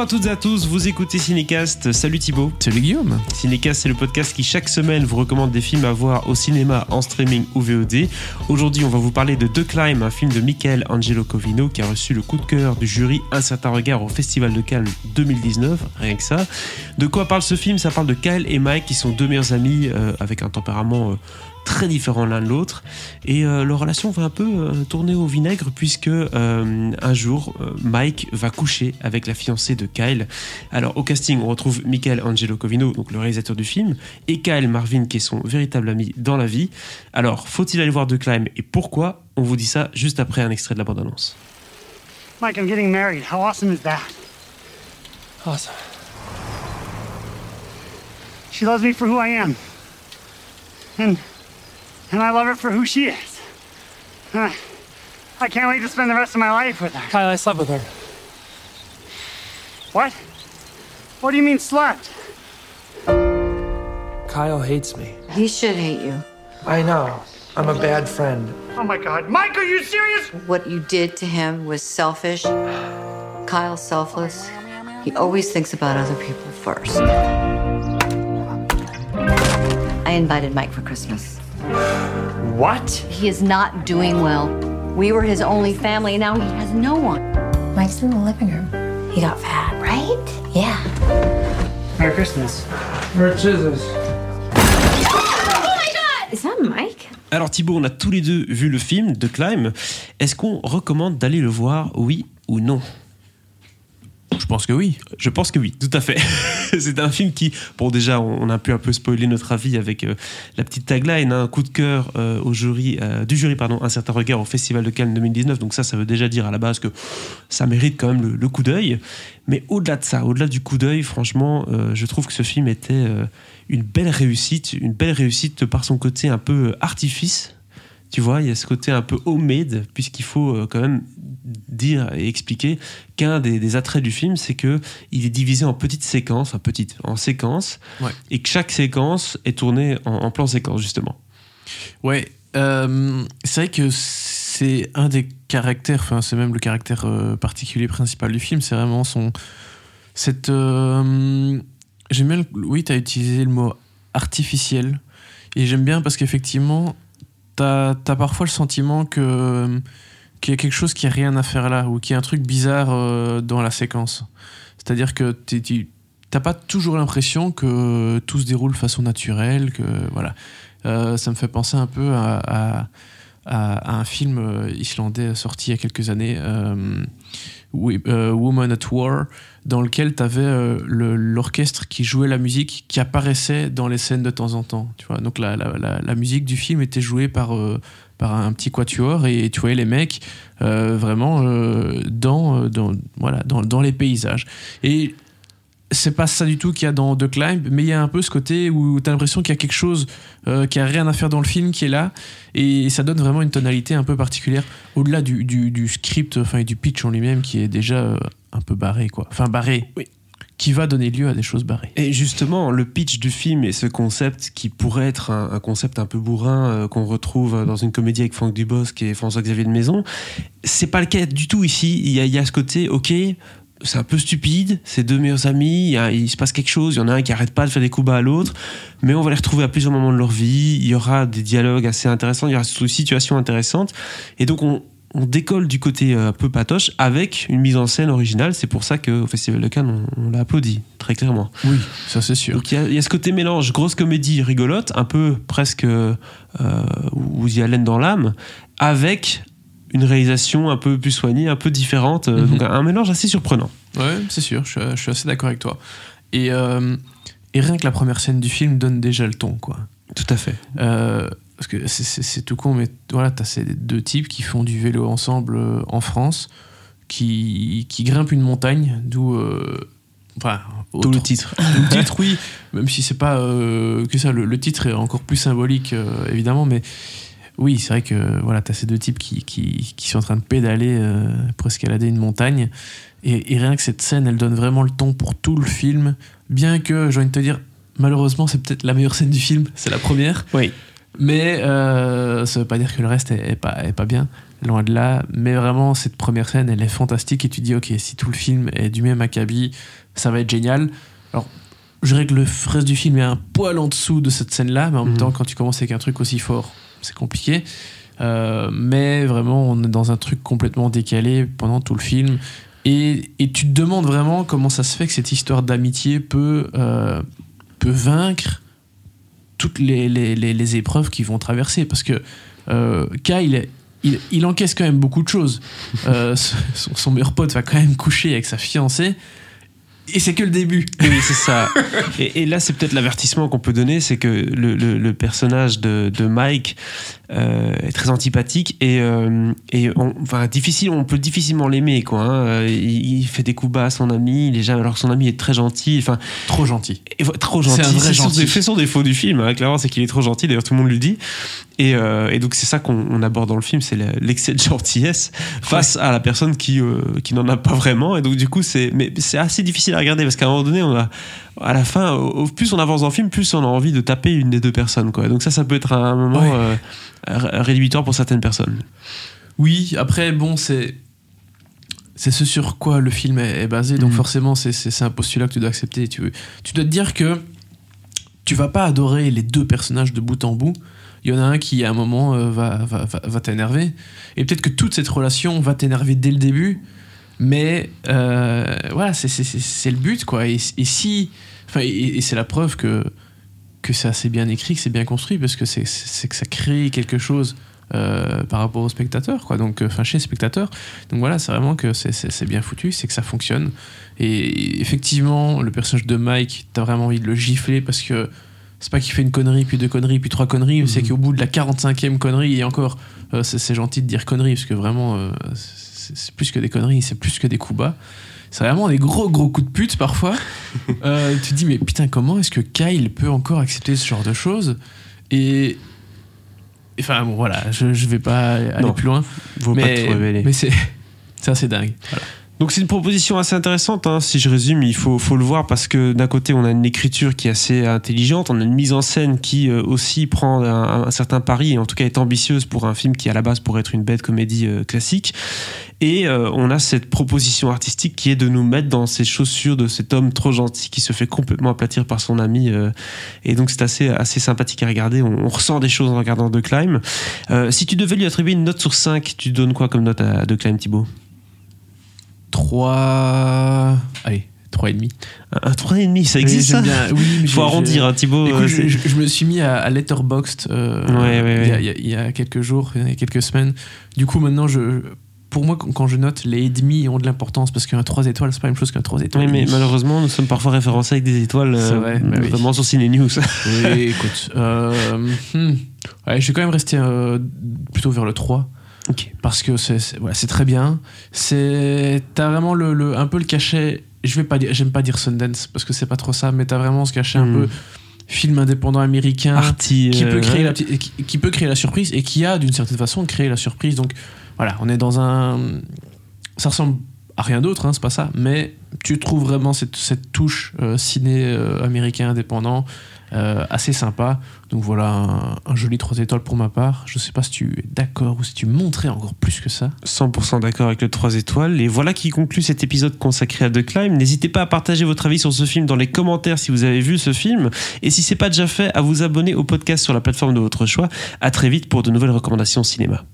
Bonjour à toutes et à tous, vous écoutez Cinécast. Salut Thibaut. Salut Guillaume. Cinécast, c'est le podcast qui chaque semaine vous recommande des films à voir au cinéma, en streaming ou VOD. Aujourd'hui, on va vous parler de The Climb, un film de Michael Angelo Covino qui a reçu le coup de cœur du jury Un certain regard au Festival de Cannes 2019, rien que ça. De quoi parle ce film? Ça parle de Kyle et Mike qui sont deux meilleurs amis euh, avec un tempérament... Euh, très différents l'un de l'autre et euh, leur relation va un peu euh, tourner au vinaigre puisque euh, un jour Mike va coucher avec la fiancée de Kyle. Alors au casting on retrouve Michael Angelo Covino donc le réalisateur du film et Kyle Marvin qui est son véritable ami dans la vie. Alors faut-il aller voir The Climb et pourquoi? On vous dit ça juste après un extrait de la bande-annonce. Mike, I'm getting married. How awesome is that? Awesome. She loves me for who I am. And and I love her for who she is. Uh, I can't wait to spend the rest of my life with her. Kyle, I slept with her. What? What do you mean slept? Kyle hates me. He should hate you. I know. I'm a bad friend. Oh my god. Mike, are you serious? What you did to him was selfish. Kyle's selfless. He always thinks about other people first. I invited Mike for Christmas. What? He is not doing well. We were his only family, and now he has no one. Mike's in the living room. He got fat, right? Yeah. Merry Christmas. Merry Jesus. Oh is that Mike? Alors Thibaut, on a tous les deux vu le film The Climb. Est-ce qu'on recommande d'aller le voir, oui ou non Je pense que oui. Je pense que oui, tout à fait. c'est un film qui, bon déjà, on a pu un peu spoiler notre avis avec euh, la petite tagline, un coup de cœur euh, au jury, euh, du jury, pardon, un certain regard au Festival de Cannes 2019. Donc ça, ça veut déjà dire à la base que ça mérite quand même le, le coup d'œil. Mais au-delà de ça, au-delà du coup d'œil, franchement, je trouve que ce film était une belle réussite, une belle réussite par son côté un peu artifice. Tu vois, il y a ce côté un peu homemade, puisqu'il faut quand même dire et expliquer qu'un des, des attraits du film, c'est que il est divisé en petites séquences, enfin petites, en séquences, Ouais. et que chaque séquence est tournée en, en plan séquence justement. Ouais, euh, c'est vrai que c'est un des caractères, enfin c'est même le caractère euh, particulier principal du film, c'est vraiment son... Cette... euh, j'aime bien, le- oui, tu as utilisé le mot artificiel, et j'aime bien parce qu'effectivement, tu as, parfois le sentiment que qu'il y a quelque chose qui a rien à faire là, ou qu'il y a un truc bizarre euh, dans la séquence. C'est-à-dire que tu t'as pas toujours l'impression que tout se déroule de façon naturelle, que voilà. Euh, ça me fait penser un peu à, un film euh, islandais sorti il y a quelques années, Woman at War, dans lequel tu avais l'orchestre qui jouait la musique qui apparaissait dans les scènes de temps en temps. Tu vois Donc la, musique du film était jouée par, par un petit quatuor et tu voyais les mecs euh, vraiment euh, dans, euh, dans, voilà, dans, dans les paysages. Et c'est pas ça du tout qu'il y a dans The Climb, mais il y a un peu ce côté où t'as l'impression qu'il y a quelque chose qui a rien à faire dans le film qui est là, et ça donne vraiment une tonalité un peu particulière, au-delà du, du, script, enfin et du pitch en lui-même qui est déjà un peu barré, quoi. Enfin barré, Oui. Qui va donner lieu à des choses barrées. Et justement, le pitch du film et ce concept qui pourrait être un, concept un peu bourrin euh, qu'on retrouve dans une comédie avec Franck Dubosc et François-Xavier de Maison, c'est pas le cas du tout ici. Il y a, ce côté, ok, c'est un peu stupide, c'est deux meilleurs amis, il se passe quelque chose, il y en a un qui arrête pas de faire des coups bas à l'autre, mais on va les retrouver à plusieurs moments de leur vie, il y aura des dialogues assez intéressants, il y aura des situations intéressantes, et donc on, on décolle du côté euh, un peu patoche avec une mise en scène originale, c'est pour ça qu'au Festival de Cannes, on, on l'a applaudi, très clairement. Oui, ça c'est sûr. Donc il y, a- il y a ce côté mélange grosse comédie rigolote, un peu presque euh, Woody Allen dans l'âme, avec une réalisation un peu plus soignée, un peu différente, euh, Mhm. donc un mélange assez surprenant. Ouais, c'est sûr, je suis, je suis assez d'accord avec toi. Et, euh, et rien que la première scène du film donne déjà le ton, quoi. Tout à fait. Euh, parce que c'est- tout con, mais voilà, t'as ces deux types qui font du vélo ensemble euh, en France, qui, qui grimpent une montagne, d'où. euh, enfin, Tout le titre. le titre, oui, même si c'est pas euh, que ça, le, le titre est encore plus symbolique, évidemment, mais oui, c'est vrai que voilà, t'as ces deux types qui, qui, qui sont en train de pédaler pour escalader une montagne, et, et rien que cette scène, elle donne vraiment le ton pour tout le film, bien que, j'ai envie de te dire, malheureusement, c'est peut-être la meilleure scène du film, c'est la première. Oui. Mais euh, ça veut pas dire que le reste est, est pas, est pas bien, loin de là. Mais vraiment, cette première scène, elle est fantastique et tu dis, ok, si tout le film est du même acabit, ça va être génial. Alors, je dirais que le reste du film est un poil en dessous de cette scène-là, mais en même Mhm. temps, quand tu commences avec un truc aussi fort, c'est compliqué. Euh, mais vraiment, on est dans un truc complètement décalé pendant tout le film. Et, et tu te demandes vraiment comment ça se fait que cette histoire d'amitié peut, euh, peut vaincre toutes les, les, les- épreuves qu'ils vont traverser. Parce que euh, Kyle, il, il encaisse quand même beaucoup de choses. Euh, son, son meilleur pote va quand même coucher avec sa fiancée. Et c'est que le début. Oui, c'est ça. Et, et là, c'est peut-être l'avertissement qu'on peut donner, c'est que le, le- le personnage de, de Mike euh, est très antipathique et, euh, et on, enfin, difficile, on peut difficilement l'aimer. Quoi, hein. Il, il fait des coups bas à son ami, il est jamais, alors que son ami est très gentil. Enfin, Trop gentil. et trop C'est gentil. un vrai son- gentil. C'est son défaut du film, hein, clairement, c'est qu'il est trop gentil. D'ailleurs, tout le monde lui dit. Et, euh, et donc, c'est ça qu'on on aborde dans le film, c'est l'excès de gentillesse face à la personne qui, euh, qui n'en a pas vraiment. Et donc, du coup, c'est mais c'est assez difficile à regarder parce qu'à un moment donné, on a, à la fin, au, plus on avance dans le film, plus on a envie de taper une des deux personnes. Quoi. Donc, ça, ça peut être un moment Ouais. euh, ré- rédhibitoire pour certaines personnes. Oui, après, bon, c'est. C'est ce sur quoi le film est, basé, donc Mhm. forcément, c'est- un postulat que tu dois accepter. Tu, tu dois te dire que tu vas pas adorer les deux personnages de bout en bout. Il y en a un qui, à un moment, euh, va, va, va, va t'énerver. Et peut-être que toute cette relation va t'énerver dès le début. Mais euh, voilà, c'est- le but, quoi. Et, et si. Enfin, et, et c'est la preuve que, que c'est assez bien écrit, que c'est bien construit, parce que c'est que ça crée quelque chose euh, par rapport aux spectateurs, quoi. Donc, euh, enfin, chez les spectateurs. Donc voilà, c'est vraiment que c'est- bien foutu, c'est que ça fonctionne. Et effectivement, le personnage de Mike, t'as vraiment envie de le gifler parce que c'est pas qu'il fait une connerie, puis deux conneries, puis trois conneries, c'est qu'au bout de la 45e connerie, et encore, euh, c'est c'est gentil de dire conneries, parce que vraiment, euh, c'est c'est plus que des conneries, c'est plus que des coups bas. C'est vraiment des gros gros coups de pute parfois. Euh, tu te dis, mais putain, comment est-ce que Kyle peut encore accepter ce genre de choses Et. Enfin, bon, voilà, je, je vais pas aller Non, plus loin. Mais mais c'est c'est assez dingue. Voilà. Donc c'est une proposition assez intéressante, hein. si je résume, il faut, le voir parce que d'un côté on a une écriture qui est assez intelligente, on a une mise en scène qui euh, aussi prend un, certain pari et en tout cas est ambitieuse pour un film qui à la base pourrait être une bête comédie euh, classique. Et euh, on a cette proposition artistique qui est de nous mettre dans ces chaussures de cet homme trop gentil qui se fait complètement aplatir par son ami. et donc c'est assez, sympathique à regarder, on, ressent des choses en regardant The Climb. Si tu devais lui attribuer une note sur 5, tu donnes quoi comme note à The Climb Thibaut? 3. Allez, 3,5. Un 3,5, ça existe ça bien. Oui, mais faut arrondir, hein, Thibaut. Euh, je, c'est- je- je me suis mis à, à Letterboxd euh, Ouais, ouais, il y a- ouais. il y, a- il y a quelques jours, il y a quelques semaines. Du coup, maintenant, je, pour moi, quand je note, les demi ont de l'importance parce qu'un 3 étoiles, c'est pas la même chose qu'un 3 étoiles. Oui, mais et malheureusement, nous sommes parfois référencés avec des étoiles euh, vrai, bah oui. vraiment sur Ciné News. Oui, écoute. euh, hmm. Ouais, je vais quand même rester plutôt vers le 3. Ok. Parce que c'est voilà, très bien. T'as vraiment le, le- un peu le cachet. Je vais pas dire, j'aime pas dire Sundance parce que c'est pas trop ça, mais t'as vraiment ce cachet un Hmm. peu film indépendant américain Arty, qui euh, peut créer ouais. la qui peut créer la surprise et qui a d'une certaine façon créé la surprise. Donc voilà, on est dans un, ça ressemble rien d'autre, hein, c'est pas ça, mais tu trouves vraiment cette, cette touche euh, ciné euh, américain indépendant euh, assez sympa. Donc voilà, un, un joli 3 étoiles pour ma part. Je sais pas si tu es d'accord ou si tu montrais encore plus que ça. 100% d'accord avec le 3 étoiles. Et voilà qui conclut cet épisode consacré à The Climb. N'hésitez pas à partager votre avis sur ce film dans les commentaires si vous avez vu ce film. Et si c'est pas déjà fait, à vous abonner au podcast sur la plateforme de votre choix. À très vite pour de nouvelles recommandations cinéma.